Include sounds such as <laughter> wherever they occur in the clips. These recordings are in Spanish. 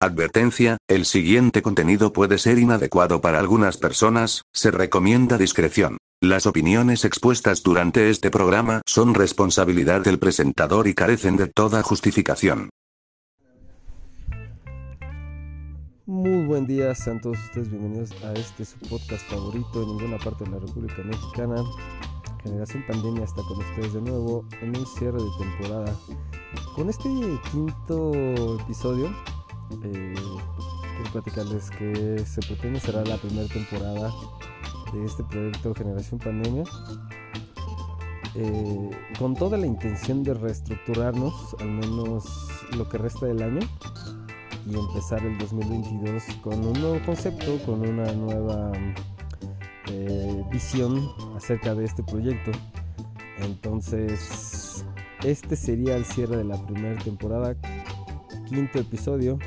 Advertencia, el siguiente contenido puede ser inadecuado para algunas personas, se recomienda discreción. Las opiniones expuestas durante este programa son responsabilidad del presentador y carecen de toda justificación. Muy buen día, sean todos ustedes bienvenidos a este su podcast favorito en ninguna parte de la República Mexicana. Generación Pandemia está con ustedes de nuevo en un cierre de temporada. Con este quinto episodio eh, quiero platicarles que se pretende será la primera temporada de este proyecto Generación Pandemia. Eh, con toda la intención de reestructurarnos, al menos lo que resta del año, y empezar el 2022 con un nuevo concepto, con una nueva eh, visión acerca de este proyecto. Entonces, este sería el cierre de la primera temporada, quinto episodio.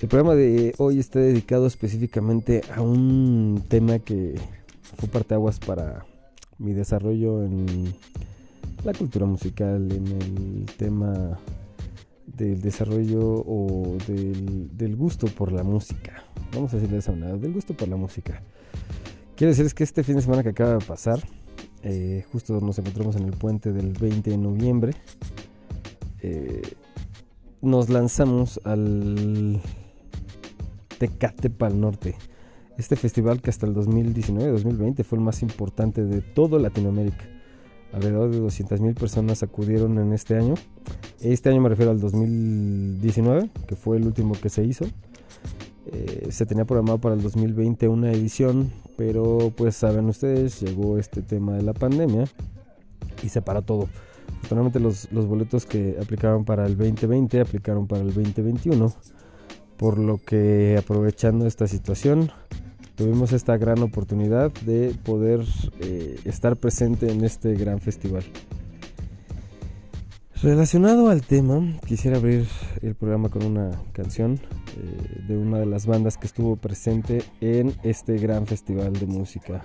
El programa de hoy está dedicado específicamente a un tema que fue parteaguas para mi desarrollo en la cultura musical, en el tema del desarrollo o del, gusto por la música. Vamos a decirle de esa manera, del gusto por la música. Quiero decirles que este fin de semana que acaba de pasar, eh, justo nos encontramos en el puente del 20 de noviembre, eh, nos lanzamos al Tecate Pal Norte. Este festival que hasta el 2019-2020 fue el más importante de toda Latinoamérica. Alrededor de 200.000 personas acudieron en este año. Este año me refiero al 2019, que fue el último que se hizo. Eh, se tenía programado para el 2020 una edición, pero pues saben ustedes, llegó este tema de la pandemia y se paró todo. Afortunadamente los, los boletos que aplicaron para el 2020 aplicaron para el 2021 por lo que aprovechando esta situación tuvimos esta gran oportunidad de poder eh, estar presente en este gran festival. Relacionado al tema, quisiera abrir el programa con una canción eh, de una de las bandas que estuvo presente en este gran festival de música.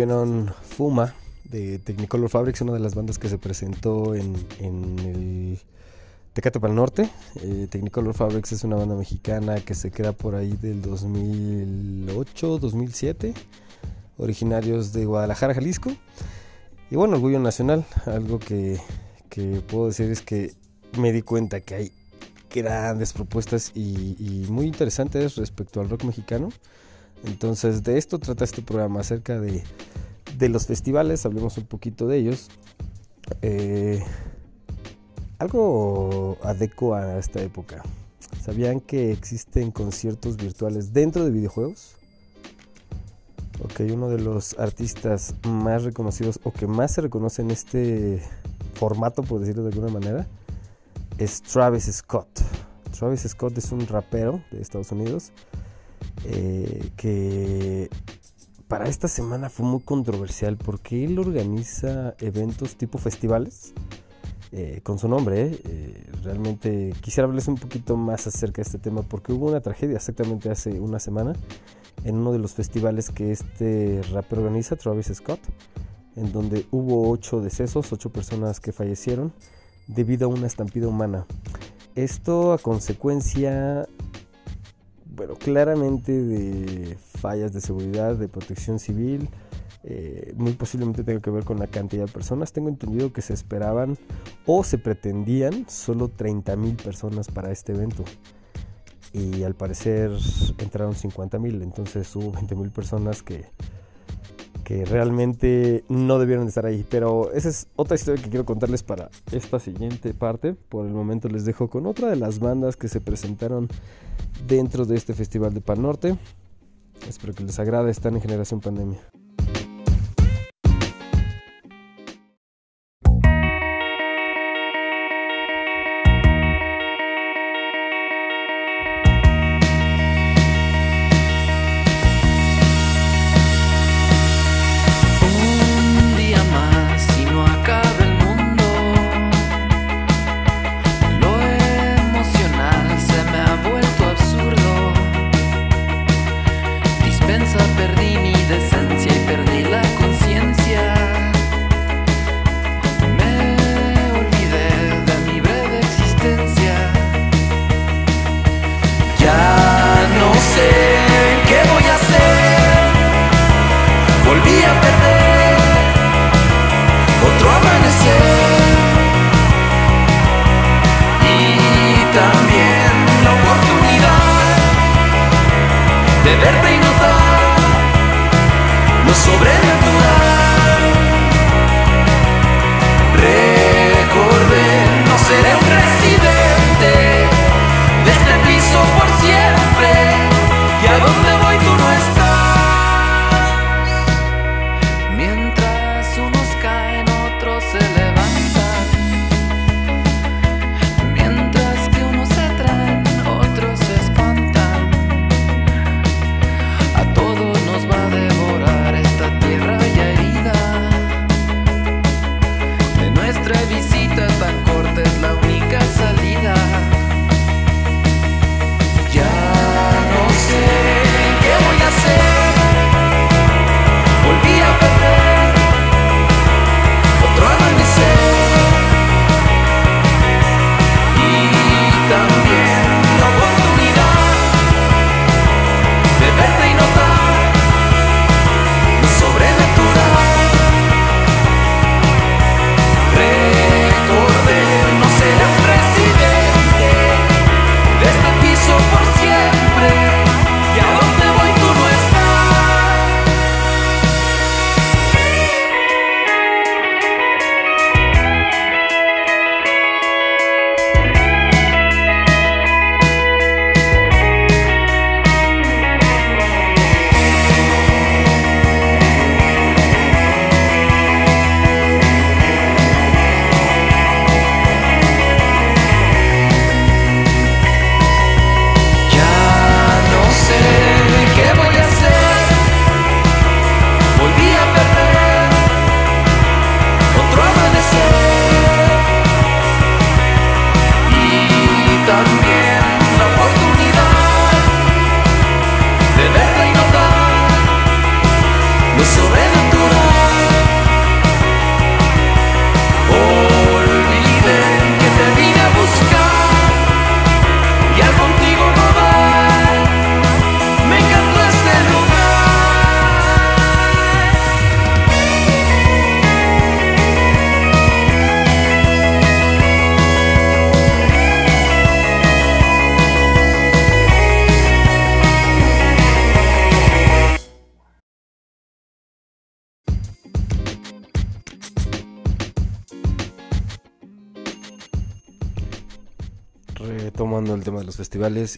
Ahí tuvieron Fuma de Technicolor Fabrics, una de las bandas que se presentó en, el Tecate para el Norte. Eh, Technicolor Fabrics es una banda mexicana que se crea por ahí del 2008, 2007, originarios de Guadalajara, Jalisco. Y bueno, orgullo nacional, algo que, que puedo decir es que me di cuenta que hay grandes propuestas y muy interesantes respecto al rock mexicano. Entonces de esto trata este programa, acerca de, los festivales, hablemos un poquito de ellos. Eh, algo adecua a esta época. ¿Sabían que existen conciertos virtuales dentro de videojuegos? Ok, uno de los artistas más reconocidos o que más se reconoce en este formato, por decirlo de alguna manera, es Travis Scott. Travis Scott es un rapero de Estados Unidos eh, que para esta semana fue muy controversial porque él organiza eventos tipo festivales eh, con su nombre. Eh, realmente quisiera hablarles un poquito más acerca de este tema porque hubo una tragedia exactamente hace una semana en uno de los festivales que este rapero organiza, Travis Scott, en donde hubo ocho decesos, ocho personas que fallecieron debido a una estampida humana. Esto a consecuencia bueno, claramente de fallas de seguridad, de protección civil, eh, muy posiblemente tenga que ver con la cantidad de personas. Tengo entendido que se esperaban o se pretendían solo 30 mil personas para este evento. Y al parecer entraron 50 mil, entonces hubo 20 mil personas que, que realmente no debieron estar ahí. Pero esa es otra historia que quiero contarles para esta siguiente parte. Por el momento les dejo con otra de las bandas que se presentaron dentro de este Festival de Pan Norte. Espero que les agrade, están en Generación Pandemia.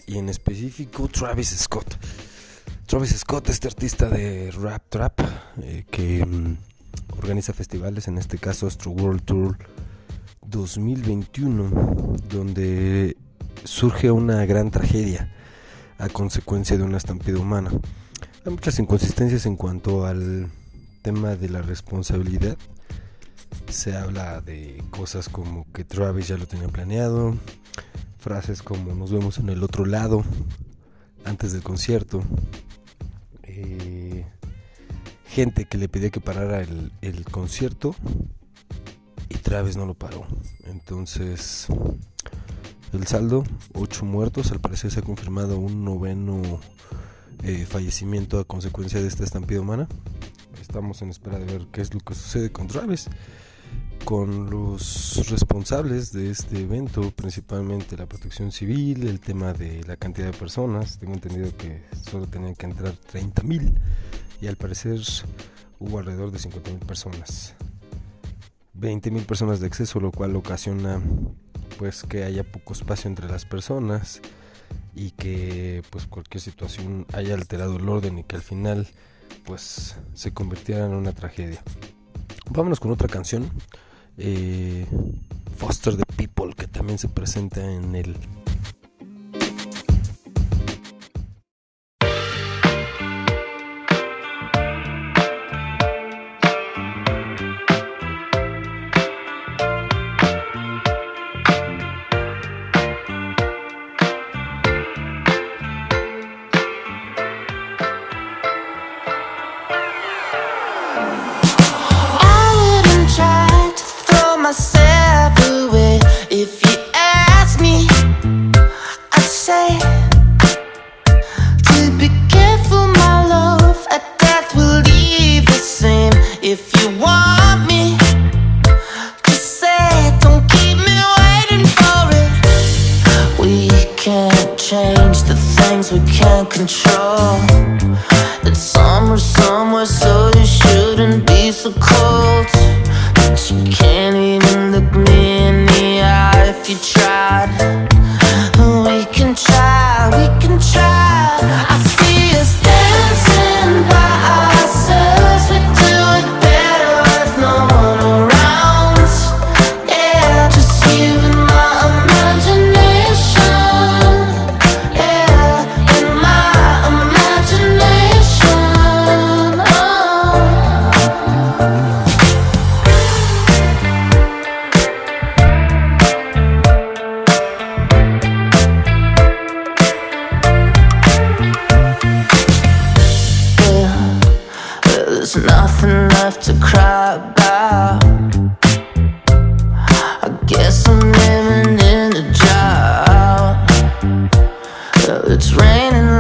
Y en específico Travis Scott. Travis Scott, este artista de rap trap eh, que mm, organiza festivales, en este caso Astro World Tour 2021, donde surge una gran tragedia a consecuencia de una estampida humana. Hay muchas inconsistencias en cuanto al tema de la responsabilidad. Se habla de cosas como que Travis ya lo tenía planeado, frases como nos vemos en el otro lado antes del concierto, eh, gente que le pedía que parara el, el concierto y Travis no lo paró. Entonces, el saldo, 8 muertos, al parecer se ha confirmado un noveno eh, fallecimiento a consecuencia de esta estampida humana. Estamos en espera de ver qué es lo que sucede con Travis, con los responsables de este evento, principalmente la protección civil, el tema de la cantidad de personas. Tengo entendido que solo tenían que entrar 30 mil y al parecer hubo alrededor de 50 mil personas. 20 mil personas de exceso, lo cual ocasiona pues que haya poco espacio entre las personas y que pues cualquier situación haya alterado el orden y que al final pues se convirtiera en una tragedia. Vámonos con otra canción, eh, Foster the People, que también se presenta en el cry about. I guess I'm living in the drought. Well, it's raining.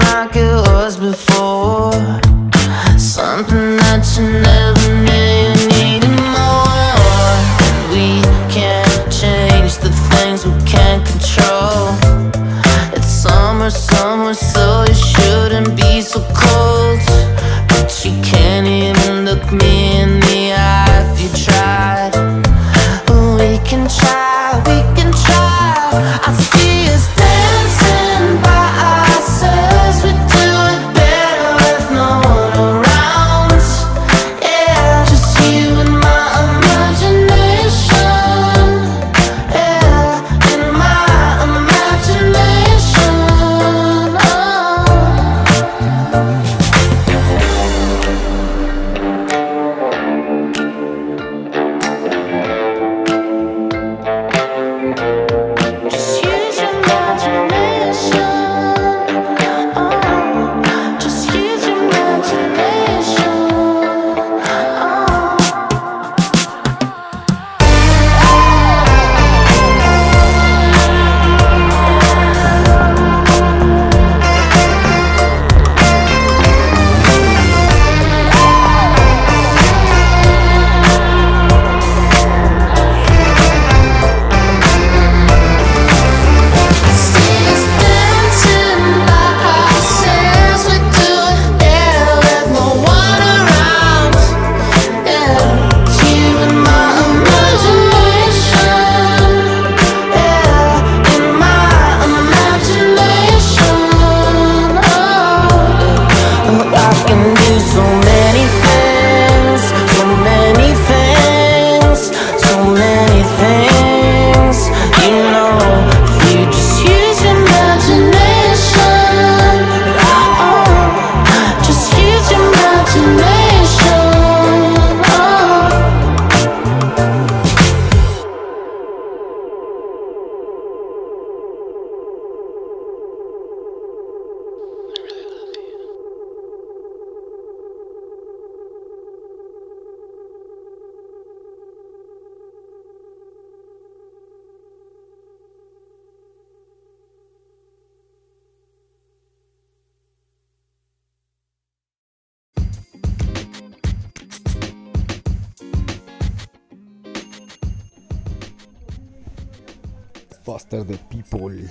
Foster the People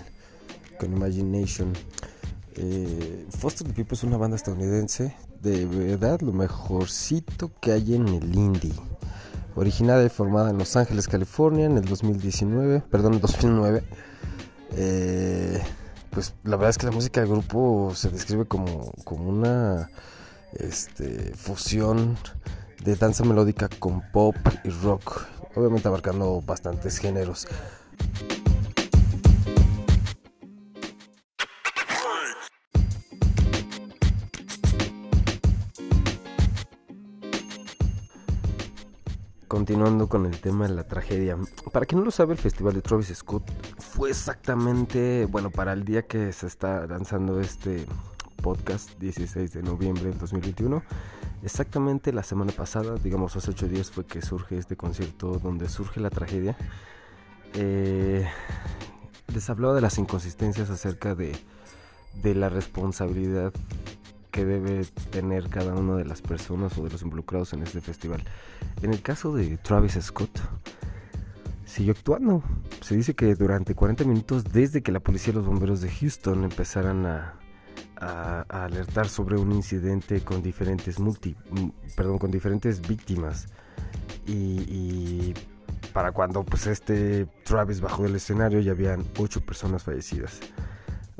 con Imagination. Eh, Foster the People es una banda estadounidense, de verdad lo mejorcito que hay en el indie. Originada y formada en Los Ángeles, California, en el 2019, perdón, en 2009. Eh, pues la verdad es que la música del grupo se describe como, como una este, fusión de danza melódica con pop y rock, obviamente abarcando bastantes géneros. Continuando con el tema de la tragedia. Para quien no lo sabe, el festival de Travis Scott fue exactamente, bueno, para el día que se está lanzando este podcast, 16 de noviembre del 2021. Exactamente la semana pasada, digamos hace 8 días, fue que surge este concierto donde surge la tragedia. Eh, les hablaba de las inconsistencias acerca de, de la responsabilidad que debe tener cada una de las personas o de los involucrados en este festival. En el caso de Travis Scott, siguió actuando. Se dice que durante 40 minutos desde que la policía y los bomberos de Houston empezaran a, alertar sobre un incidente con diferentes multi, perdón, con diferentes víctimas y, para cuando pues este Travis bajó del escenario ya habían ocho personas fallecidas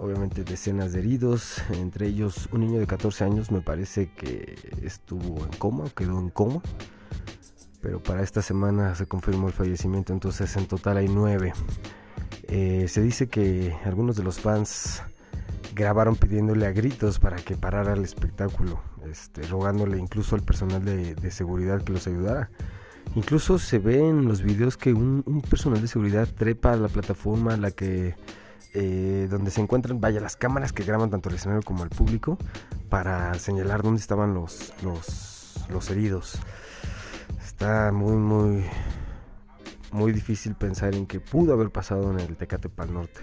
obviamente decenas de heridos, entre ellos un niño de 14 años me parece que estuvo en coma, quedó en coma, pero para esta semana se confirmó el fallecimiento, entonces en total hay nueve. Eh, se dice que algunos de los fans grabaron pidiéndole a gritos para que parara el espectáculo, este, rogándole incluso al personal de, seguridad que los ayudara. Incluso se ve en los videos que un, un personal de seguridad trepa a la plataforma a la que eh, donde se encuentran, vaya, las cámaras que graban tanto el escenario como al público para señalar dónde estaban los, los, heridos. Está muy, muy, muy difícil pensar en que pudo haber pasado en el Tecate Pal Norte.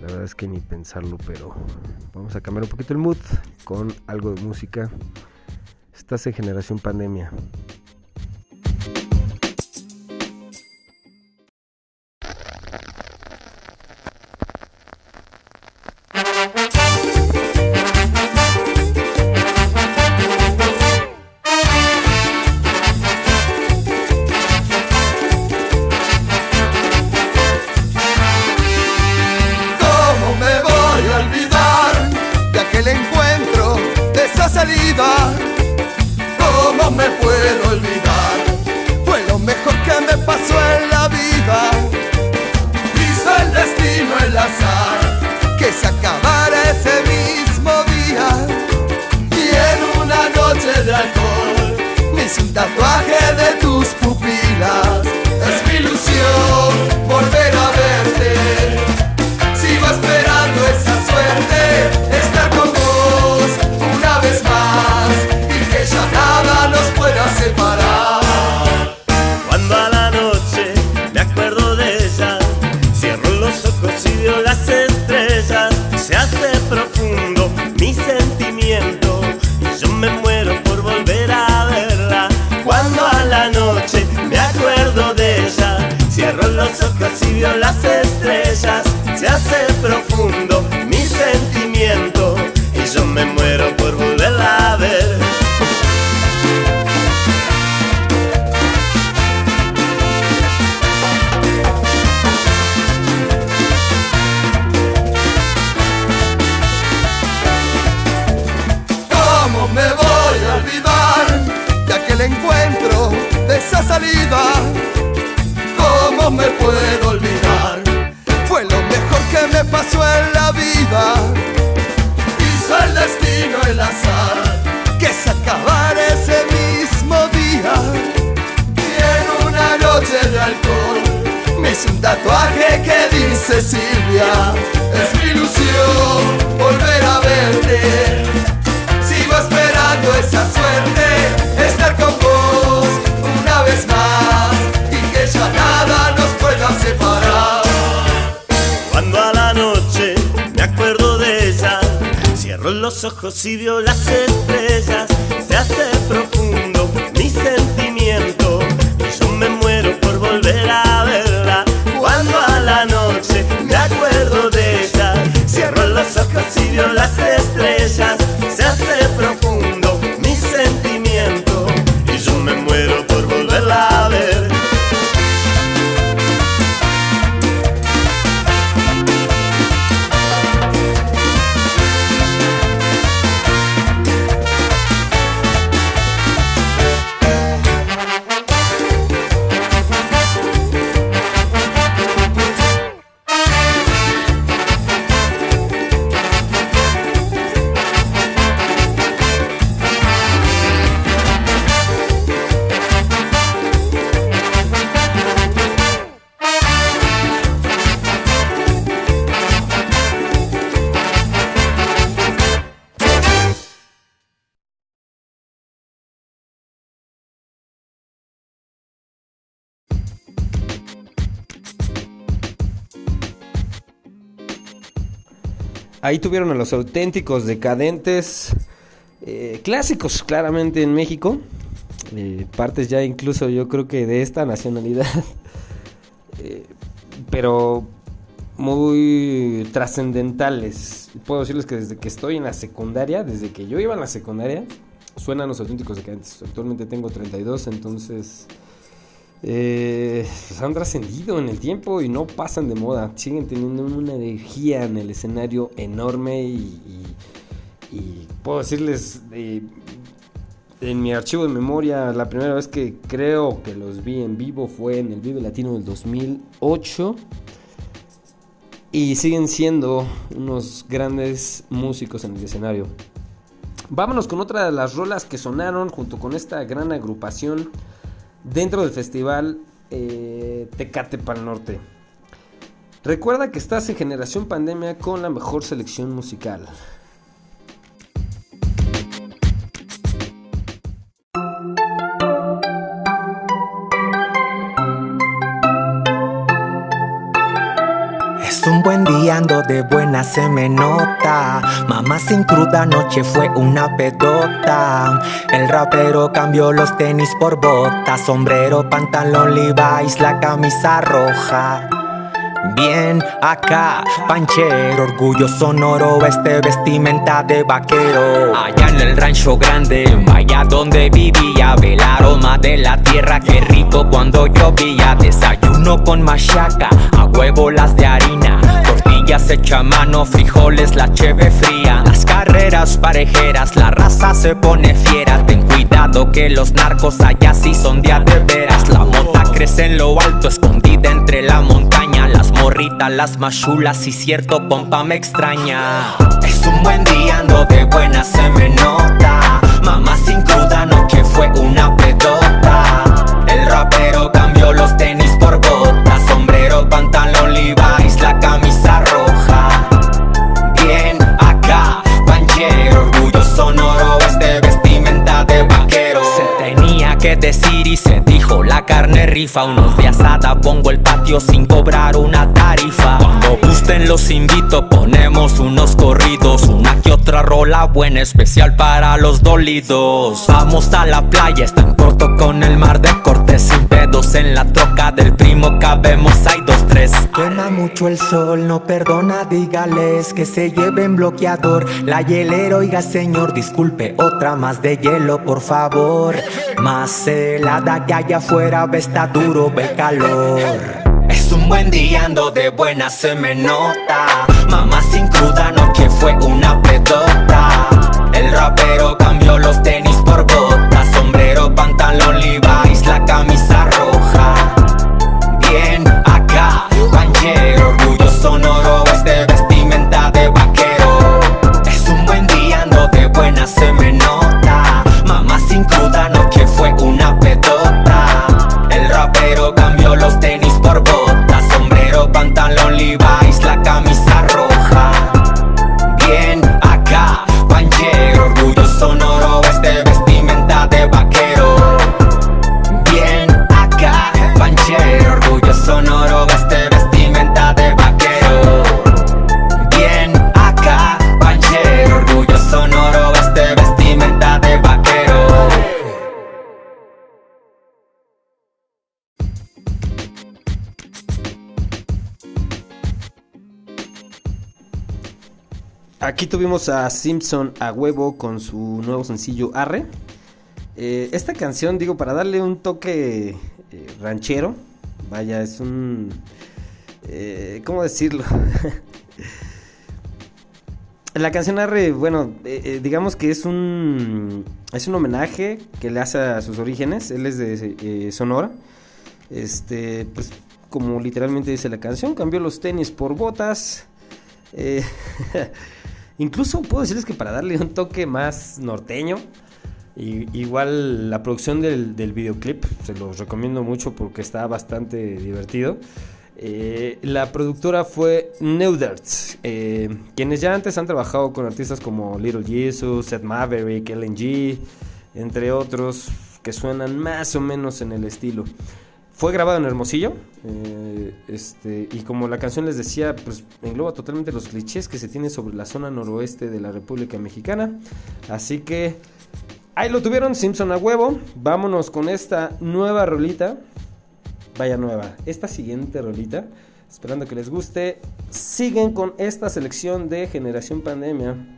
La verdad es que ni pensarlo, pero vamos a cambiar un poquito el mood con algo de música. Estás en generación pandemia. esa suerte estar con vos una vez más y que ya nada nos pueda separar. Cuando a la noche me acuerdo de ella, cierro los ojos y veo las estrellas, se hace profundo mi sentimiento, y yo me muero por volver a verla. Cuando a la noche me acuerdo de ella, cierro los ojos y veo las estrellas. Ahí tuvieron a los auténticos decadentes, eh, clásicos claramente en México, eh, partes ya incluso yo creo que de esta nacionalidad, <laughs> eh, pero muy trascendentales. Puedo decirles que desde que estoy en la secundaria, desde que yo iba en la secundaria, suenan los auténticos decadentes. Actualmente tengo 32, entonces eh, pues han trascendido en el tiempo y no pasan de moda. Siguen teniendo una energía en el escenario enorme y, puedo decirles, eh, en mi archivo de memoria, la primera vez que creo que los vi en vivo fue en el Vive Latino del 2008. Y siguen siendo unos grandes músicos en el escenario. Vámonos con otra de las rolas que sonaron junto con esta gran agrupación dentro del festival eh, Tecate Pal Norte. Recuerda que estás en Generación Pandemia con la mejor selección musical. Buen día, ando de buena, se me nota. Mamá sin cruda, noche fue una pedota. El rapero cambió los tenis por botas, sombrero, pantalón Levi's, la camisa roja. Bien, acá, panchero, orgullo sonoro, este vestimenta de vaquero. Allá en el rancho grande, vaya donde vivía, ve el aroma de la tierra, qué rico cuando llovía. Desayuno con machaca, a huevo las de harina, tortillas hecha a mano, frijoles, la cheve fría. Las carreras parejeras, la raza se pone fiera. Ten cuidado que los narcos allá sí son de veras. La mota crece en lo alto, escondida entre la montaña. Las morritas, las machulas y cierto pompa me extraña. Es un buen día, ando de buena, se me nota. Mamá sin cruda, no que fue una pedota. El rapero cambió los tenis por botas, sombrero, pantalón Levi's, sonoro, este vestimenta de vaquero. Se tenía que decir y se la carne rifa, unos de asada, pongo el patio sin cobrar una tarifa. Cuando gusten los invito, ponemos unos corridos, una que otra rola buena, especial para los dolidos. Vamos a la playa, está en corto con el mar de cortes, sin pedos en la troca del primo, cabemos, hay dos, tres. Quema mucho el sol, no perdona, dígales que se lleven bloqueador. La hielera, oiga señor, disculpe, otra más de hielo, por favor. Más helada que allá afuera, ve está duro, ve calor. Es un buen día, ando de buena, se me nota. Mamá sin cruda, no que fue una pedota. El rapero cambió los tenis por botas, sombrero, pantalón Levi's, la camisa Aquí tuvimos a Simpson a huevo con su nuevo sencillo Arre. Eh, esta canción, digo, para darle un toque eh, ranchero, vaya, es un... eh, ¿Cómo decirlo? <laughs> La canción Arre, bueno, digamos que es un... Es un homenaje que le hace a sus orígenes. Él es de Sonora. Este, pues como literalmente dice la canción, cambió los tenis por botas. <laughs> incluso puedo decirles que para darle un toque más norteño, igual la producción del, videoclip, se los recomiendo mucho porque está bastante divertido. Eh, la productora fue Neuderts, eh, quienes ya antes han trabajado con artistas como Little Jesus, Seth Maverick, LNG, entre otros, que suenan más o menos en el estilo. Fue grabado en Hermosillo. eh, este, y como la canción les decía, pues engloba totalmente los clichés que se tienen sobre la zona noroeste de la República Mexicana. Así que ahí lo tuvieron, Simpson a huevo. Vámonos con esta nueva rolita. Vaya nueva. Esta siguiente rolita. Esperando que les guste. Siguen con esta selección de Generación Pandemia.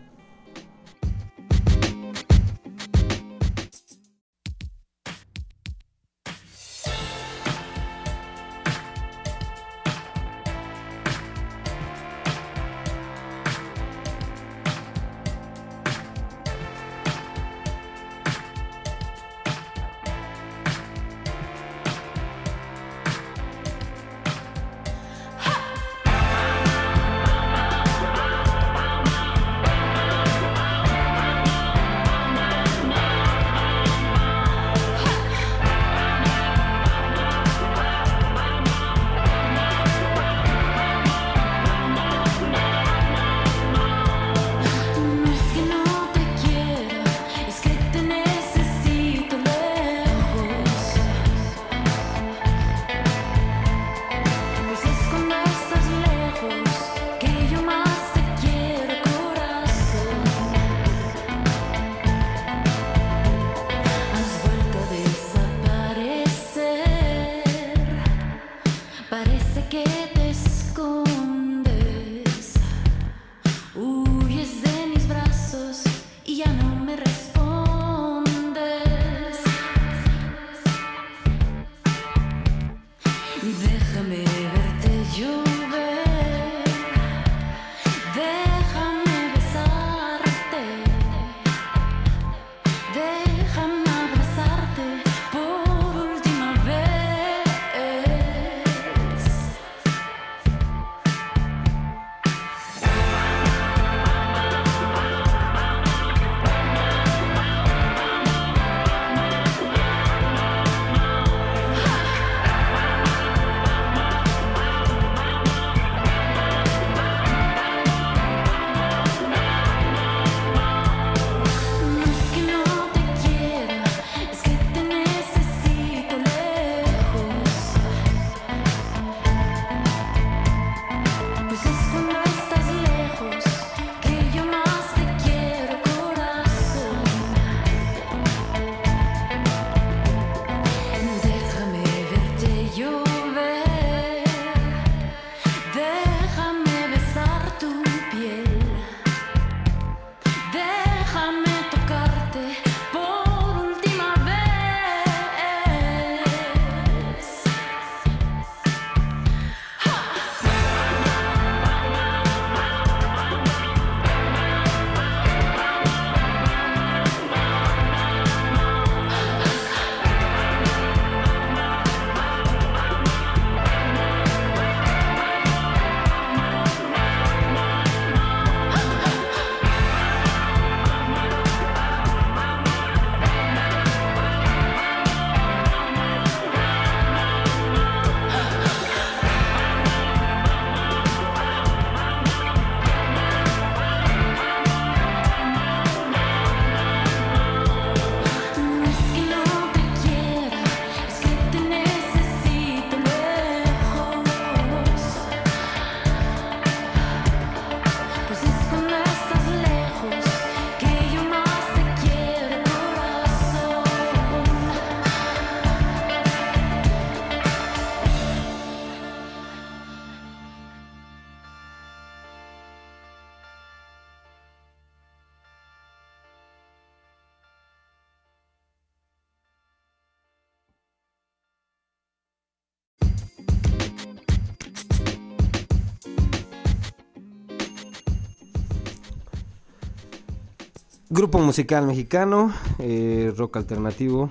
Grupo musical mexicano, eh, rock alternativo,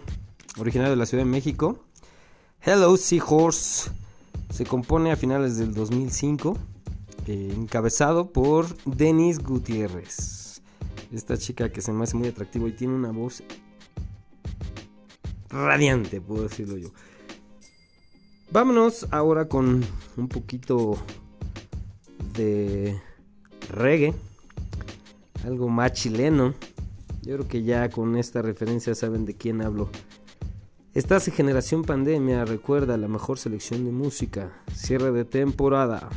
originario de la Ciudad de México. Hello Seahorse se compone a finales del 2005, eh, encabezado por Denis Gutiérrez. Esta chica que se me hace muy atractiva y tiene una voz radiante, puedo decirlo yo. Vámonos ahora con un poquito de reggae, algo más chileno. Yo creo que ya con esta referencia saben de quién hablo. Estás en Generación Pandemia, recuerda la mejor selección de música. Cierre de temporada.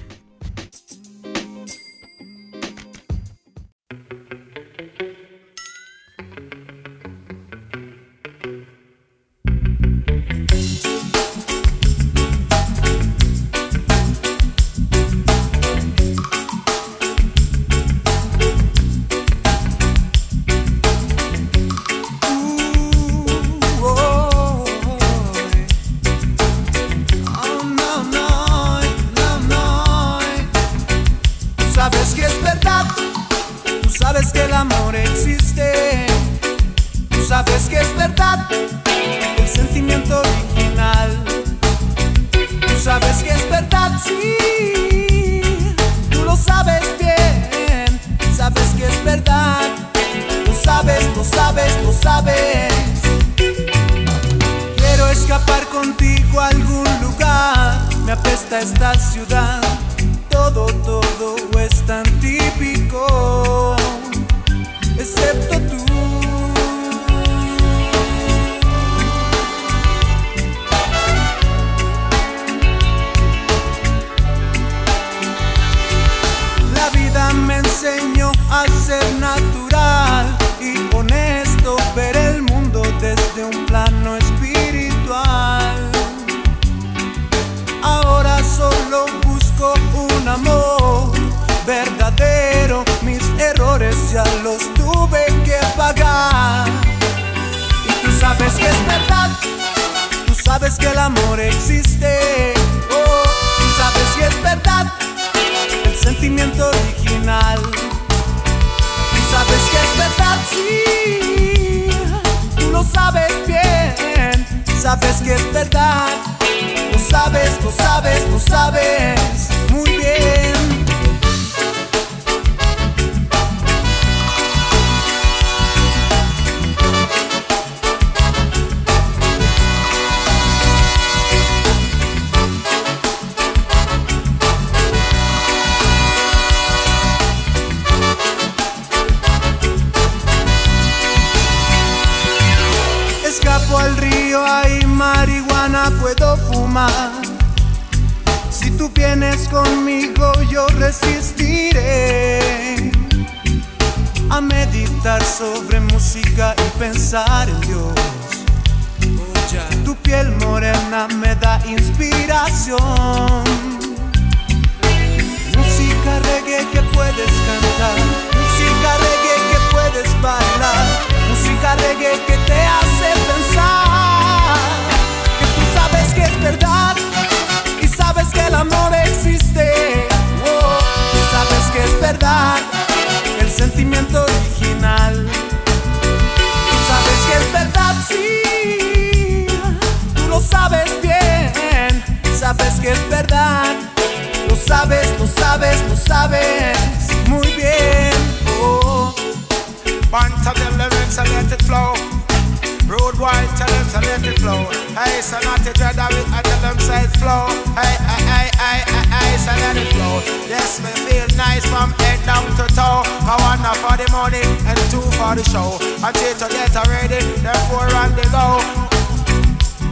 Yes, me feel nice from head down to toe. I one for the money and two for the show. I three to get ready, therefore four on the go.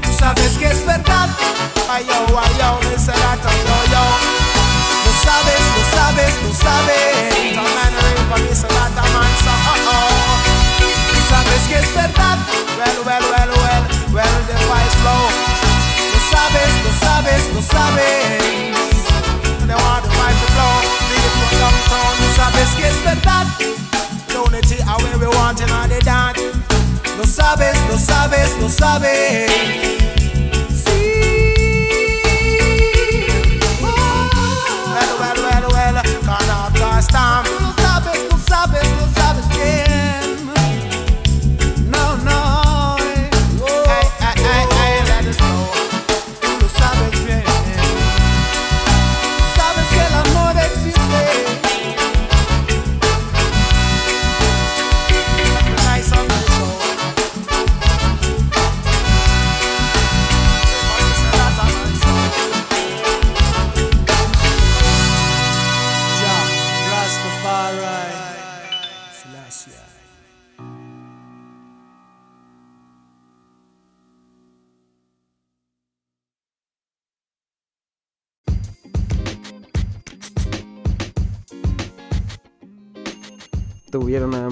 Tú sabes que es verdad. Ay yo, ay yo, me será todo yo. Tú sabes, tú sabes, tú sabes. La manera para mí será tan mansa. Oh oh. Sabes que es verdad. Well, well, well, well, well, the wise flow. Tú sabes, tú sabes, tú sabes. get that. Unity are where we want in all the dance. No service, no service, no service.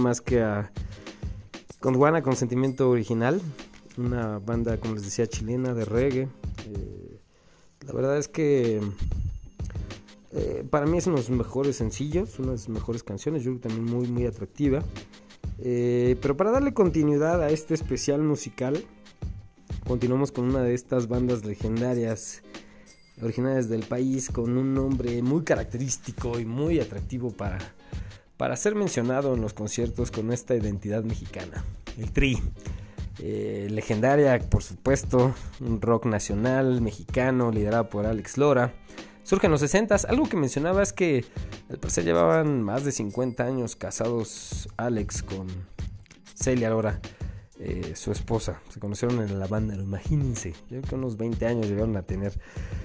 Más que a con sentimiento original, una banda, como les decía, chilena de reggae. Eh, la verdad es que eh, para mí es uno de los mejores sencillos, una de sus mejores canciones, yo creo que también muy, muy atractiva. Eh, pero para darle continuidad a este especial musical, continuamos con una de estas bandas legendarias originarias del país con un nombre muy característico y muy atractivo para, para ser mencionado en los conciertos con esta identidad mexicana, el Tri. Eh, legendaria, por supuesto, un rock nacional mexicano liderado por Alex Lora. Surge en los 60 Algo que mencionaba es que al parecer llevaban más de 50 años casados Alex con Celia Lora, eh, su esposa. Se conocieron en la banda, imagínense. Yo creo que unos 20 años llegaron a tener.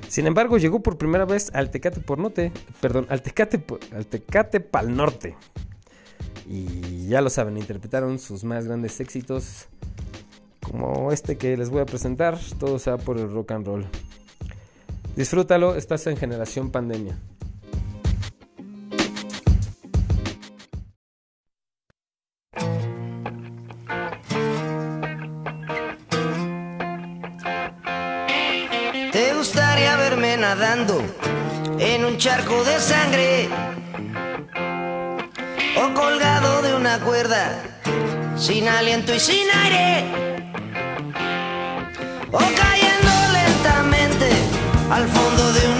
Sin embargo, llegó por primera vez al Tecate por Norte. Perdón, al Tecate, al Tecate Pal Norte. Y ya lo saben, interpretaron sus más grandes éxitos. Como este que les voy a presentar. Todo sea por el rock and roll. Disfrútalo, estás en Generación Pandemia. En un charco de sangre? O colgado de una cuerda, sin aliento y sin aire. O cayendo lentamente al fondo de un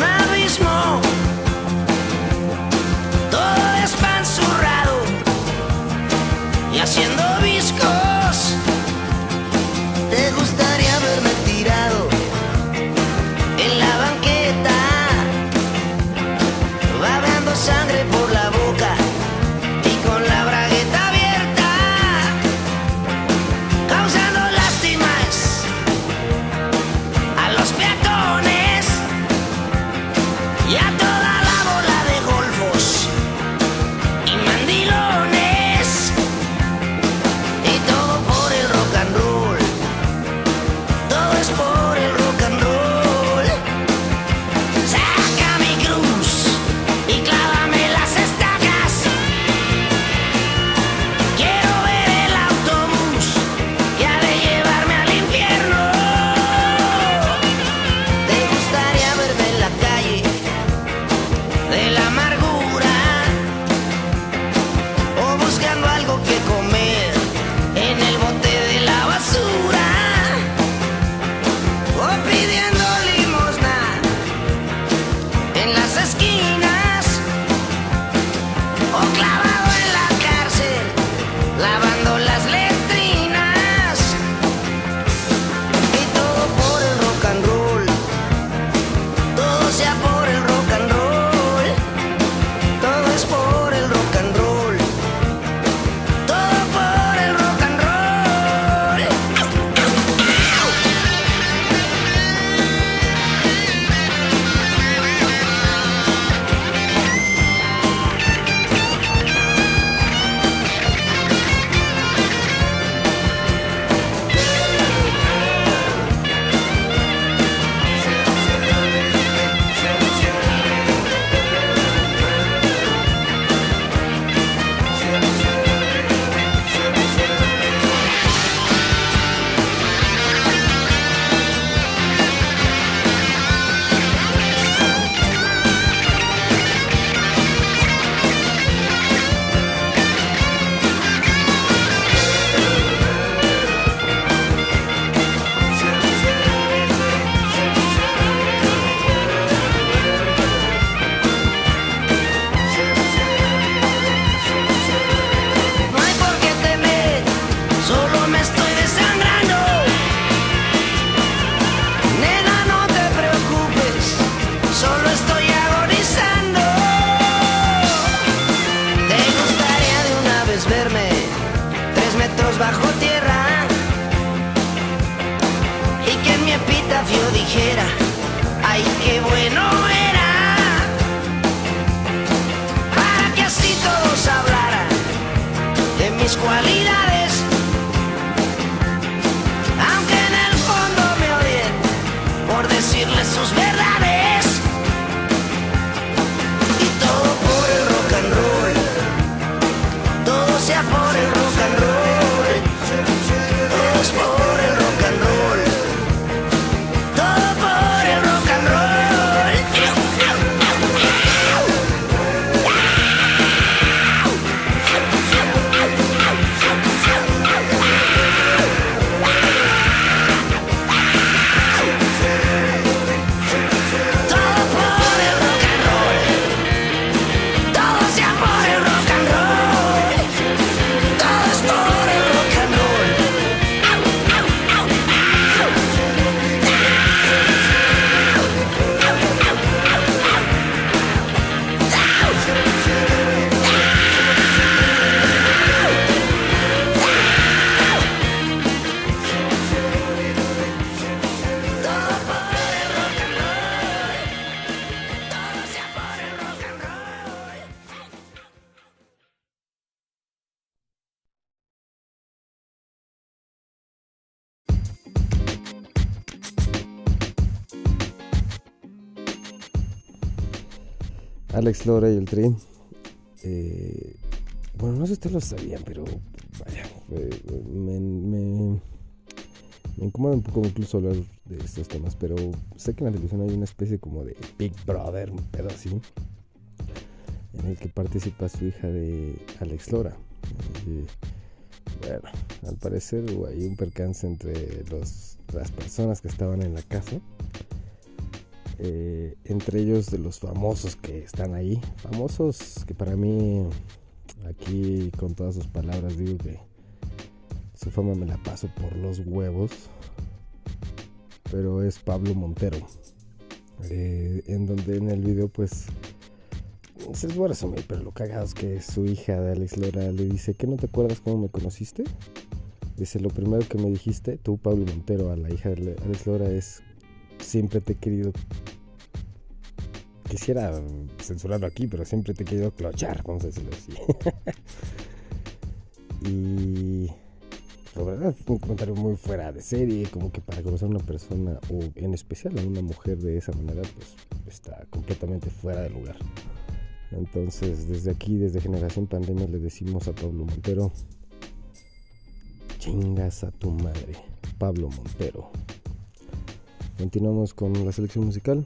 Alex Lora y el Tri. eh, bueno, no sé si ustedes lo sabían, pero vaya, me, incomoda un poco incluso hablar de estos temas, pero sé que en la televisión hay una especie como de Big Brother, un pedo así, en el que participa su hija de Alex Lora. Bueno, al parecer hubo ahí un percance entre los, las personas que estaban en la casa. Eh, entre ellos de los famosos que están ahí. Famosos que para mí, aquí con todas sus palabras, digo que su fama me la paso por los huevos. Pero es Pablo Montero. Eh, en donde en el video pues se les voy a resumir, pero lo cagado es que su hija de Alex Lora le dice que no te acuerdas cómo me conociste. Dice, lo primero que me dijiste, tú Pablo Montero, a la hija de Alex Lora es, siempre te he querido, quisiera censurarlo aquí, pero siempre te he querido clochar, vamos a decirlo así. <laughs> y la verdad un comentario muy fuera de serie, como que para conocer a una persona, o en especial a una mujer de esa manera, pues está completamente fuera de lugar. Entonces, desde aquí, desde Generación Pandemia, le decimos a Pablo Montero, chingas a tu madre, Pablo Montero. Continuamos con la selección musical.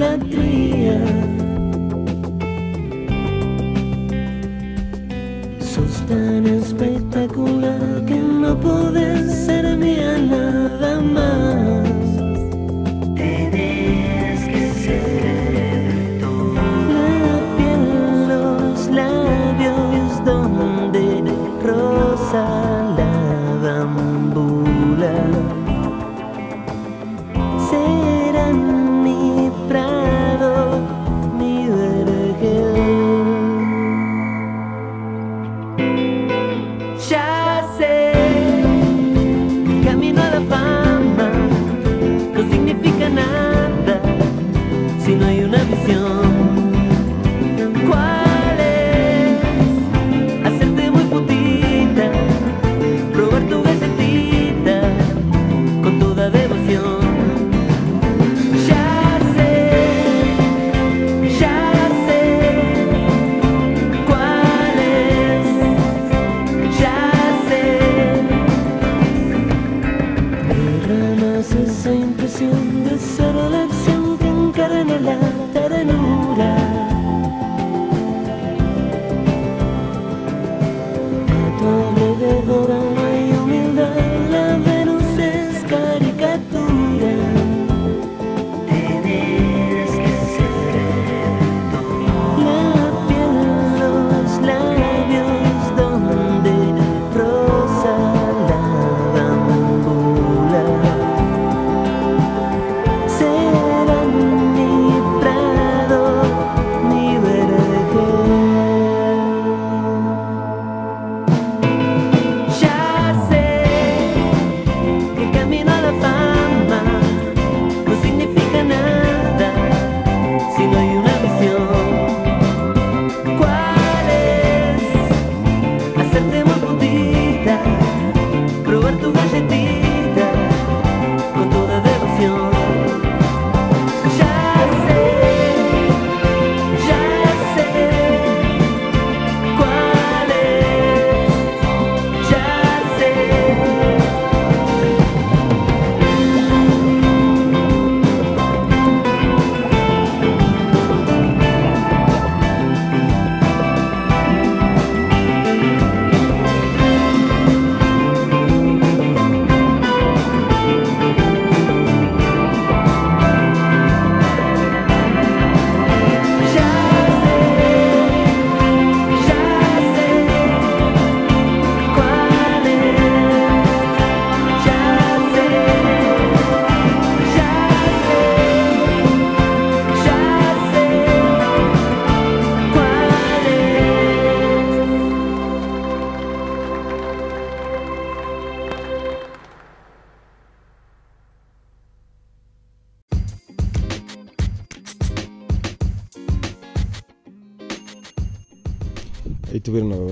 Idolatría. Sos tan espectacular que no podés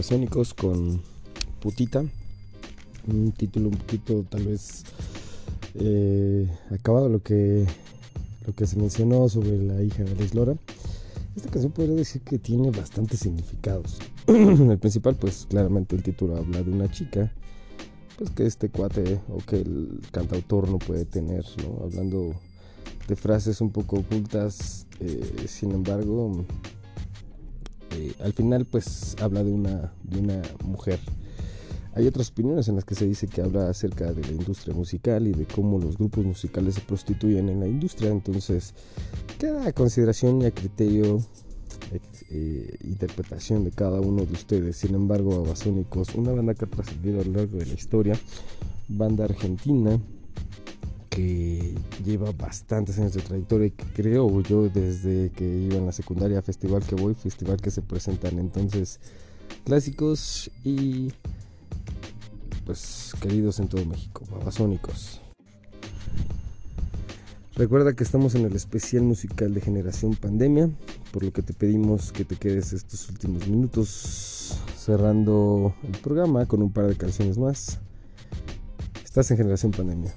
Babasónicos con Putita. Un título un poquito tal vez eh, acabado lo que, lo que se mencionó sobre la hija de Alex Lora. Esta canción podría decir que tiene bastantes significados. <clears throat> el principal, pues claramente el título habla de una chica, pues que este cuate o que el cantautor no puede tener, ¿no? Hablando de frases un poco ocultas, eh, sin embargo, eh, al final pues habla de una, de una mujer. Hay otras opiniones en las que se dice que habla acerca de la industria musical y de cómo los grupos musicales se prostituyen en la industria. Entonces, queda a consideración y a criterio, eh, interpretación de cada uno de ustedes. Sin embargo, Babasónicos, una banda que ha trascendido a lo largo de la historia, banda argentina lleva bastantes años de trayectoria que creo yo desde que iba en la secundaria, festival que voy, festival que se presentan entonces clásicos y pues queridos en todo México, babasónicos. Recuerda que estamos en el especial musical de Generación Pandemia, por lo que te pedimos que te quedes estos últimos minutos cerrando el programa con un par de canciones más. Estás en Generación Pandemia.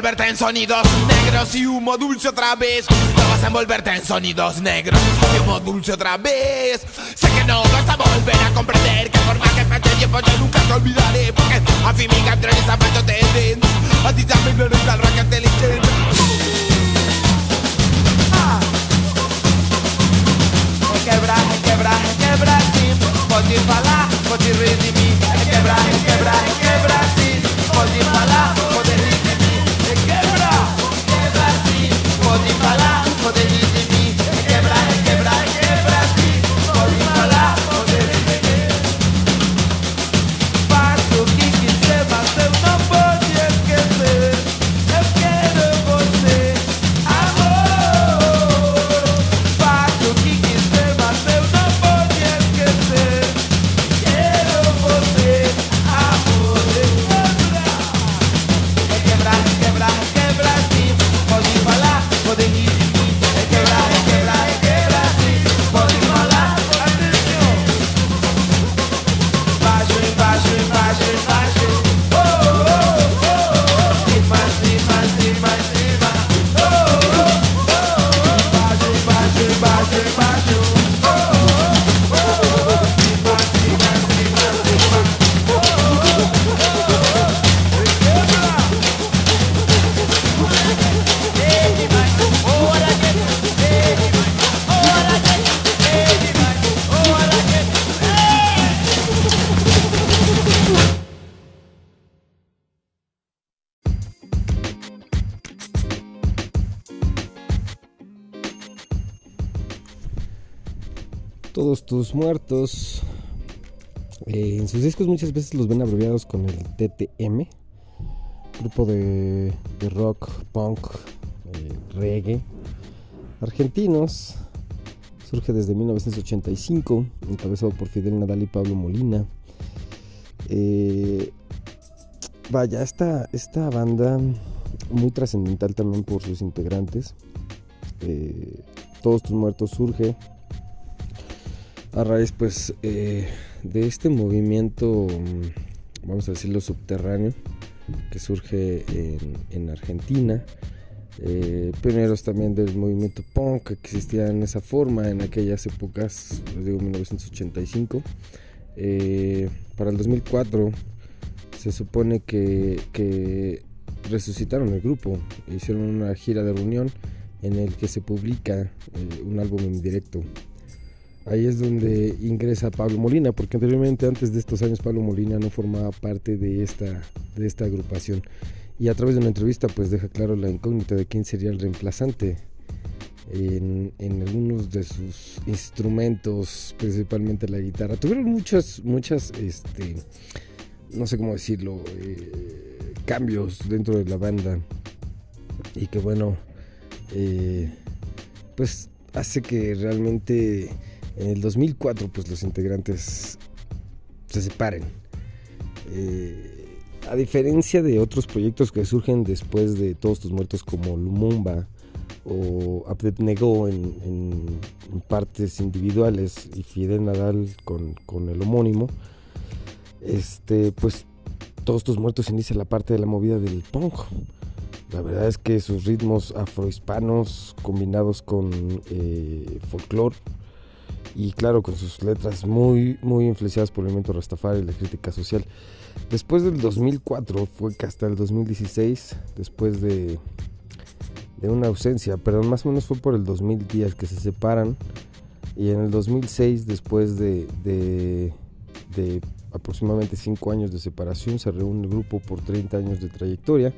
Envolverte en sonidos negros y humo dulce otra vez. No vas a envolverte en sonidos negros y humo dulce otra vez. Sé que no vas a volver a comprender que por más que pase tiempo yo nunca te olvidaré. Porque a fin mi canción es zapato te. A ti también me gusta el rock inteligente. Ah. Quebra, quebra, quebra, sim Pode falar, pode rir de mim Quebra, quebra, quebra, sim Pode falar, sim Pode falar, muertos. Eh, en sus discos muchas veces los ven abreviados con el TTM, grupo de, rock, punk, eh, reggae, argentinos. Surge desde 1985, encabezado por Fidel Nadal y Pablo Molina. Eh, vaya, esta, esta banda muy trascendental también por sus integrantes. Todos tus muertos surge a raíz pues eh, de este movimiento, mm, vamos a decirlo subterráneo, que surge en, en Argentina. Eh, pioneros también del movimiento punk que existía en esa forma en aquellas épocas, digo 1985. Eh, para el 2004 se supone que, que resucitaron el grupo, hicieron una gira de reunión en el que se publica eh, un álbum en directo. Ahí es donde ingresa Pablo Molina, porque anteriormente, antes de estos años, Pablo Molina no formaba parte de esta, de esta agrupación. Y a través de una entrevista, pues deja claro la incógnita de quién sería el reemplazante en, en algunos de sus instrumentos, principalmente la guitarra. Tuvieron muchas, muchas, este, no sé cómo decirlo, eh, cambios dentro de la banda. Y que bueno, eh, pues hace que realmente en el 2004 pues los integrantes se separen. Eh, a diferencia de otros proyectos que surgen después de Todos tus muertos como Lumumba o en, en, en partes individuales y Fidel Nadal con, con el homónimo, este, pues Todos tus muertos inicia la parte de la movida del punk. La verdad es que sus ritmos afrohispanos combinados con eh, folclore y claro con sus letras muy muy influenciadas por el movimiento Rastafari y la crítica social. Después del 2004 fue que hasta el 2016, después de, de una ausencia, perdón, más o menos fue por el 2010 que se separan y en el 2006 después de, de, de aproximadamente 5 años de separación se reúne el grupo por 30 años de trayectoria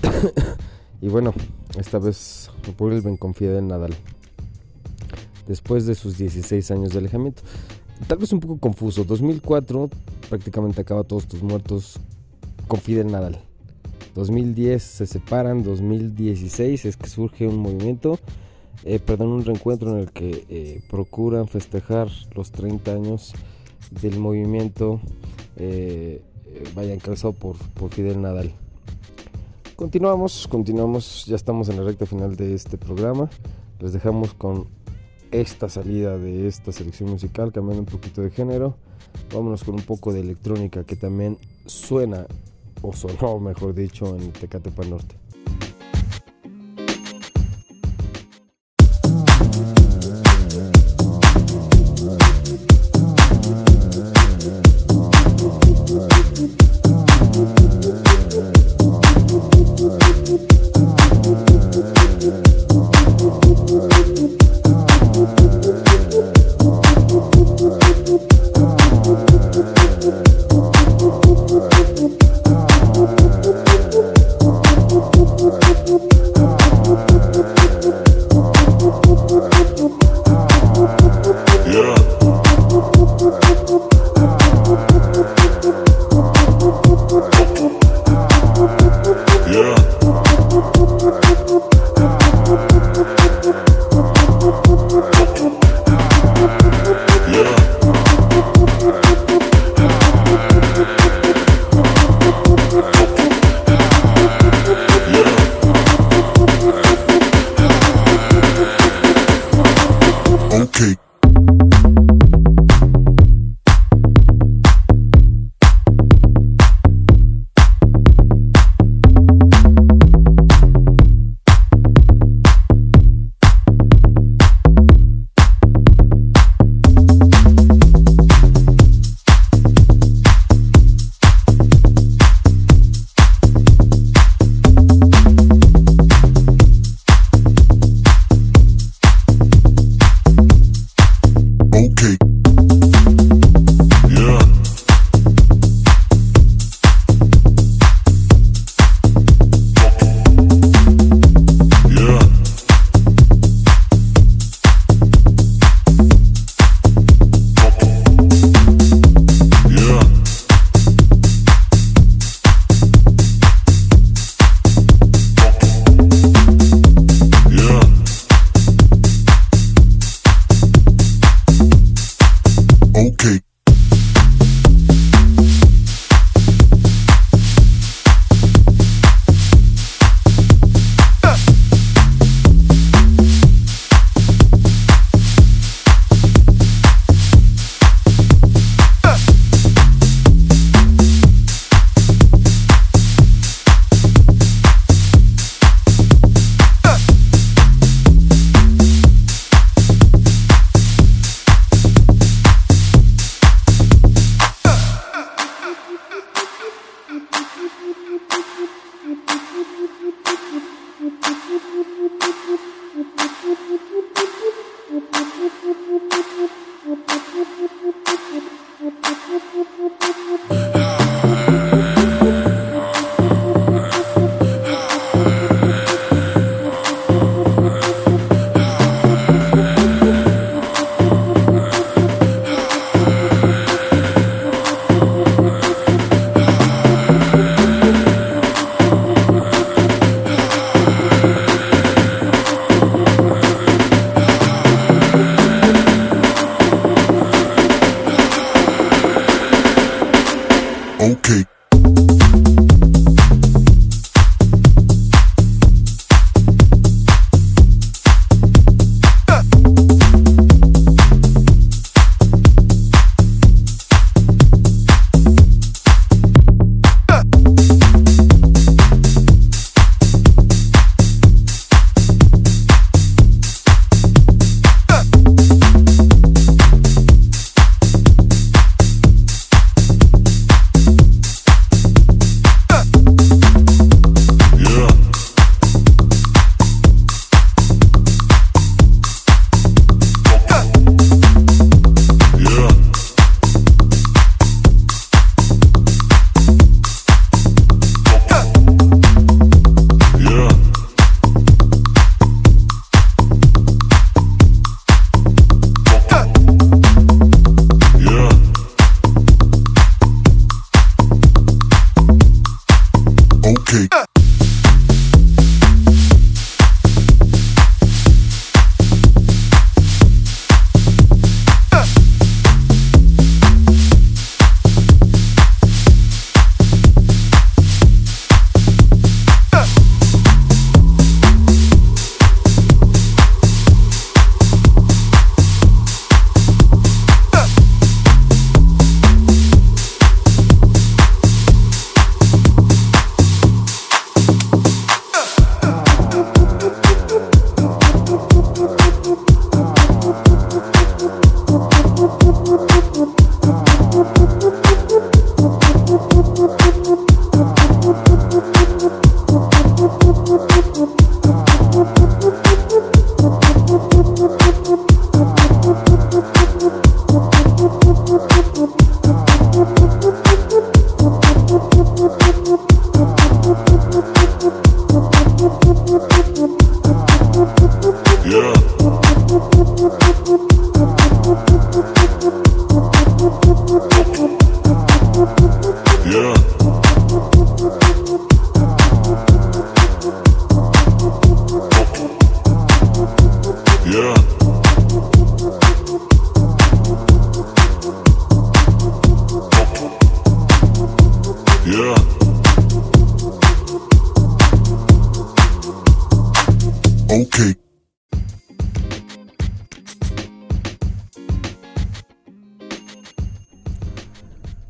<coughs> y bueno, esta vez vuelven con Fidel Nadal. Después de sus 16 años de alejamiento. Tal vez un poco confuso. 2004 prácticamente acaba todos tus muertos con Fidel Nadal. 2010 se separan. 2016 es que surge un movimiento. Eh, perdón, un reencuentro en el que eh, procuran festejar los 30 años del movimiento. Eh, vaya encabezado por, por Fidel Nadal. Continuamos, continuamos, ya estamos en la recta final de este programa. Les dejamos con esta salida de esta selección musical, cambiando un poquito de género. Vámonos con un poco de electrónica que también suena, o sonó mejor dicho, en Tecatepa Norte.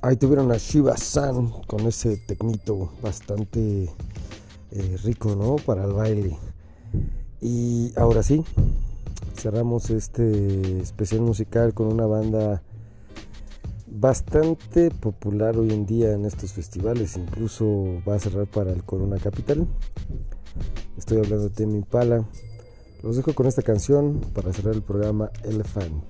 Ahí tuvieron a Shiva San con ese tecnito bastante eh, rico, ¿no? Para el baile. Y ahora sí, cerramos este especial musical con una banda bastante popular hoy en día en estos festivales. Incluso va a cerrar para el Corona Capital. Estoy hablando de Temi Pala. Los dejo con esta canción para cerrar el programa Elephant.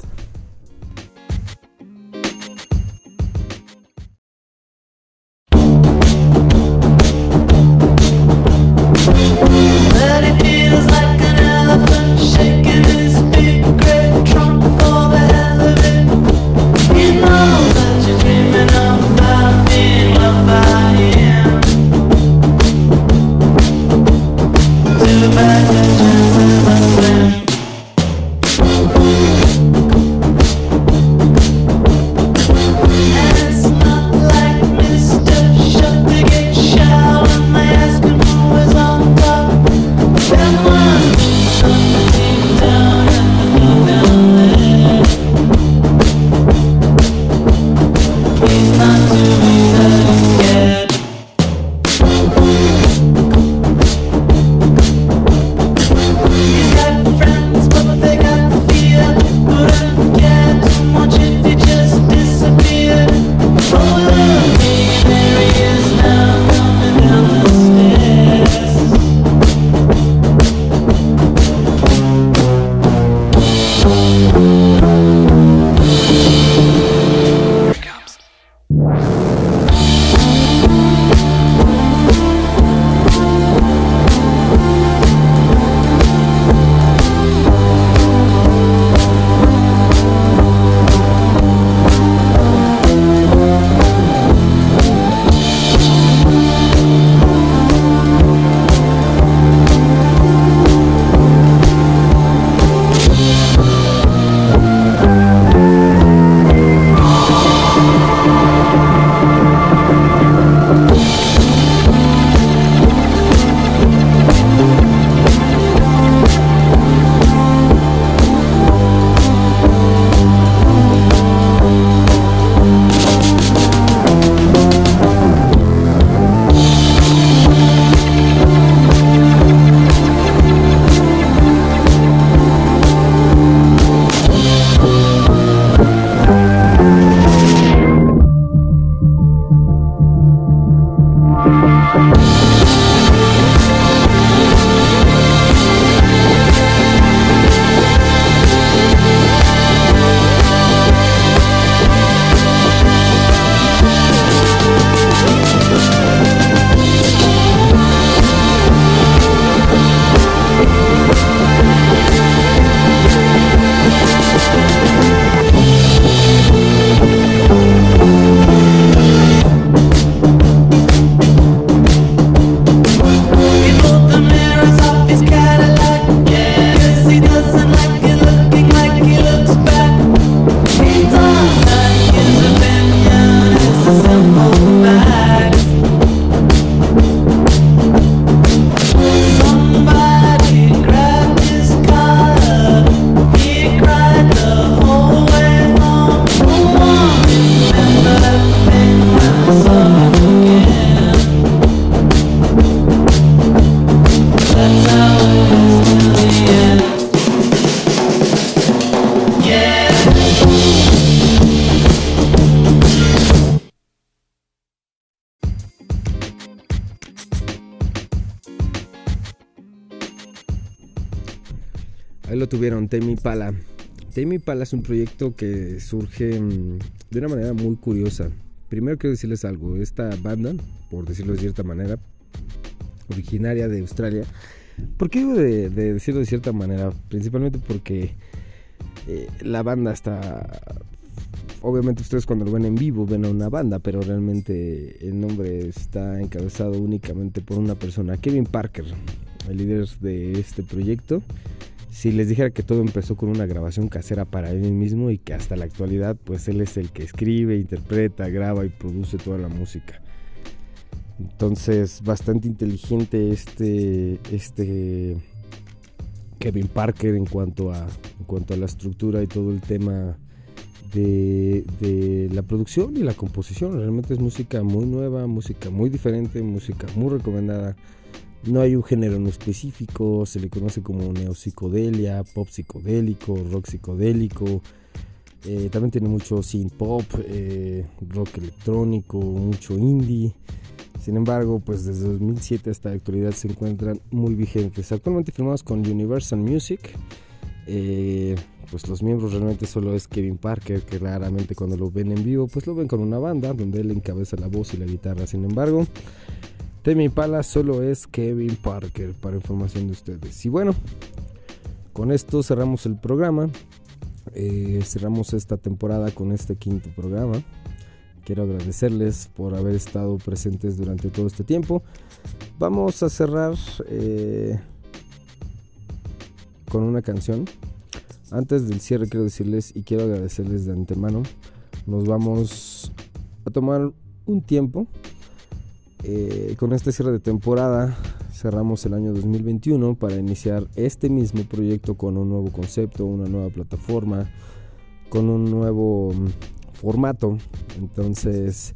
Tame Pala es un proyecto que surge mm, de una manera muy curiosa. Primero quiero decirles algo, esta banda, por decirlo de cierta manera, originaria de Australia. ¿Por qué digo de, de decirlo de cierta manera? Principalmente porque eh, la banda está... Obviamente ustedes cuando lo ven en vivo ven a una banda, pero realmente el nombre está encabezado únicamente por una persona, Kevin Parker, el líder de este proyecto. Si les dijera que todo empezó con una grabación casera para él mismo y que hasta la actualidad pues él es el que escribe, interpreta, graba y produce toda la música. Entonces, bastante inteligente este, este Kevin Parker en cuanto a, en cuanto a la estructura y todo el tema de, de la producción y la composición. Realmente es música muy nueva, música muy diferente, música muy recomendada. No hay un género en específico, se le conoce como neopsicodelia, pop psicodélico, rock psicodélico. Eh, también tiene mucho synth pop, eh, rock electrónico, mucho indie. Sin embargo, pues desde 2007 hasta la actualidad se encuentran muy vigentes. Actualmente firmados con Universal Music. Eh, pues los miembros realmente solo es Kevin Parker, que raramente cuando lo ven en vivo, pues lo ven con una banda donde él encabeza la voz y la guitarra. Sin embargo, Temi Pala solo es Kevin Parker, para información de ustedes. Y bueno, con esto cerramos el programa. Eh, cerramos esta temporada con este quinto programa. Quiero agradecerles por haber estado presentes durante todo este tiempo. Vamos a cerrar eh, con una canción. Antes del cierre quiero decirles y quiero agradecerles de antemano. Nos vamos a tomar un tiempo. Eh, con este cierre de temporada cerramos el año 2021 para iniciar este mismo proyecto con un nuevo concepto, una nueva plataforma, con un nuevo mm, formato. Entonces,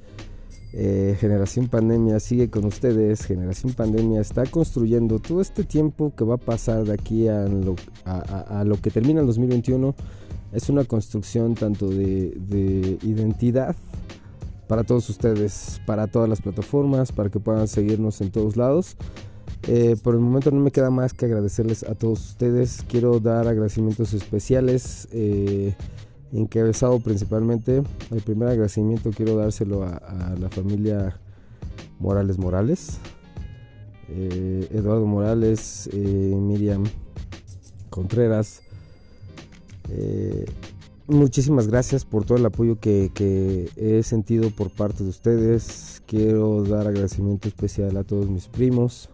eh, Generación Pandemia sigue con ustedes. Generación Pandemia está construyendo todo este tiempo que va a pasar de aquí a lo, que termina el 2021. Es una construcción tanto de identidad para todos ustedes, para todas las plataformas, para que puedan seguirnos en todos lados. Eh, por el momento no me queda más que agradecerles a todos ustedes. Quiero dar agradecimientos especiales, eh, encabezado principalmente. El primer agradecimiento quiero dárselo a, la familia Morales Morales. Eh, Eduardo Morales, eh, Miriam Contreras. Muchísimas gracias por todo el apoyo que, que he sentido por parte de ustedes. Quiero dar agradecimiento especial a todos mis primos.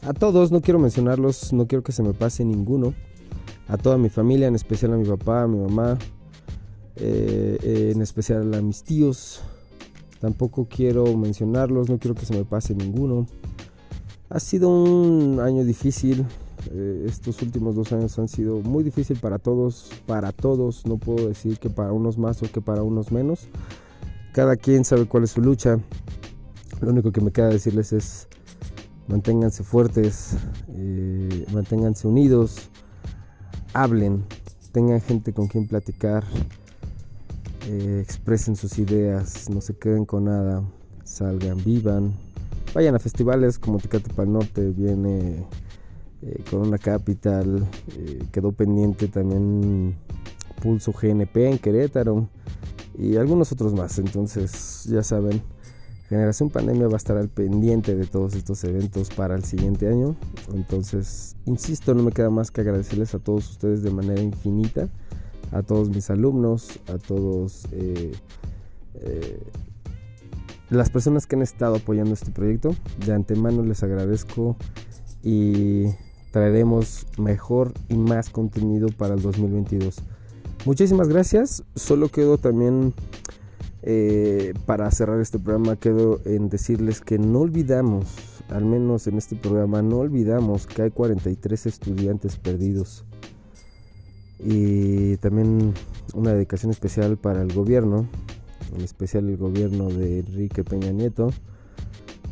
A todos, no quiero mencionarlos, no quiero que se me pase ninguno. A toda mi familia, en especial a mi papá, a mi mamá, eh, eh, en especial a mis tíos. Tampoco quiero mencionarlos, no quiero que se me pase ninguno. Ha sido un año difícil. Eh, estos últimos dos años han sido muy difícil para todos, para todos. No puedo decir que para unos más o que para unos menos. Cada quien sabe cuál es su lucha. Lo único que me queda decirles es manténganse fuertes, eh, manténganse unidos, hablen, tengan gente con quien platicar, eh, expresen sus ideas, no se queden con nada, salgan, vivan, vayan a festivales como Tecate Pal Norte, viene eh, Corona Capital, eh, quedó pendiente también Pulso GNP en Querétaro y algunos otros más, entonces ya saben. Generación Pandemia va a estar al pendiente de todos estos eventos para el siguiente año. Entonces, insisto, no me queda más que agradecerles a todos ustedes de manera infinita, a todos mis alumnos, a todos eh, eh, las personas que han estado apoyando este proyecto. De antemano les agradezco y traeremos mejor y más contenido para el 2022. Muchísimas gracias. Solo quedo también eh, para cerrar este programa quedo en decirles que no olvidamos, al menos en este programa, no olvidamos que hay 43 estudiantes perdidos. Y también una dedicación especial para el gobierno, en especial el gobierno de Enrique Peña Nieto.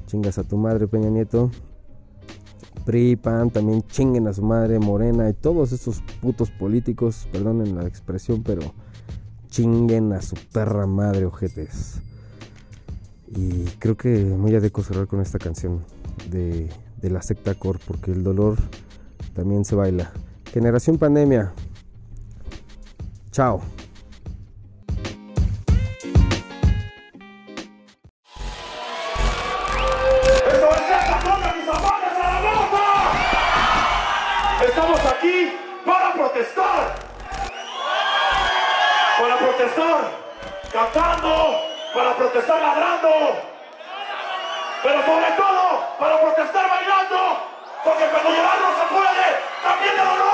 Chingas a tu madre, Peña Nieto. PRI, también chinguen a su madre, Morena y todos estos putos políticos, perdonen la expresión, pero chinguen a su perra madre, ojetes. Y creo que muy adecuado cerrar con esta canción de, de la secta core, porque el dolor también se baila. Generación Pandemia. Chao. Porque cuando llorar no se puede, también de dolor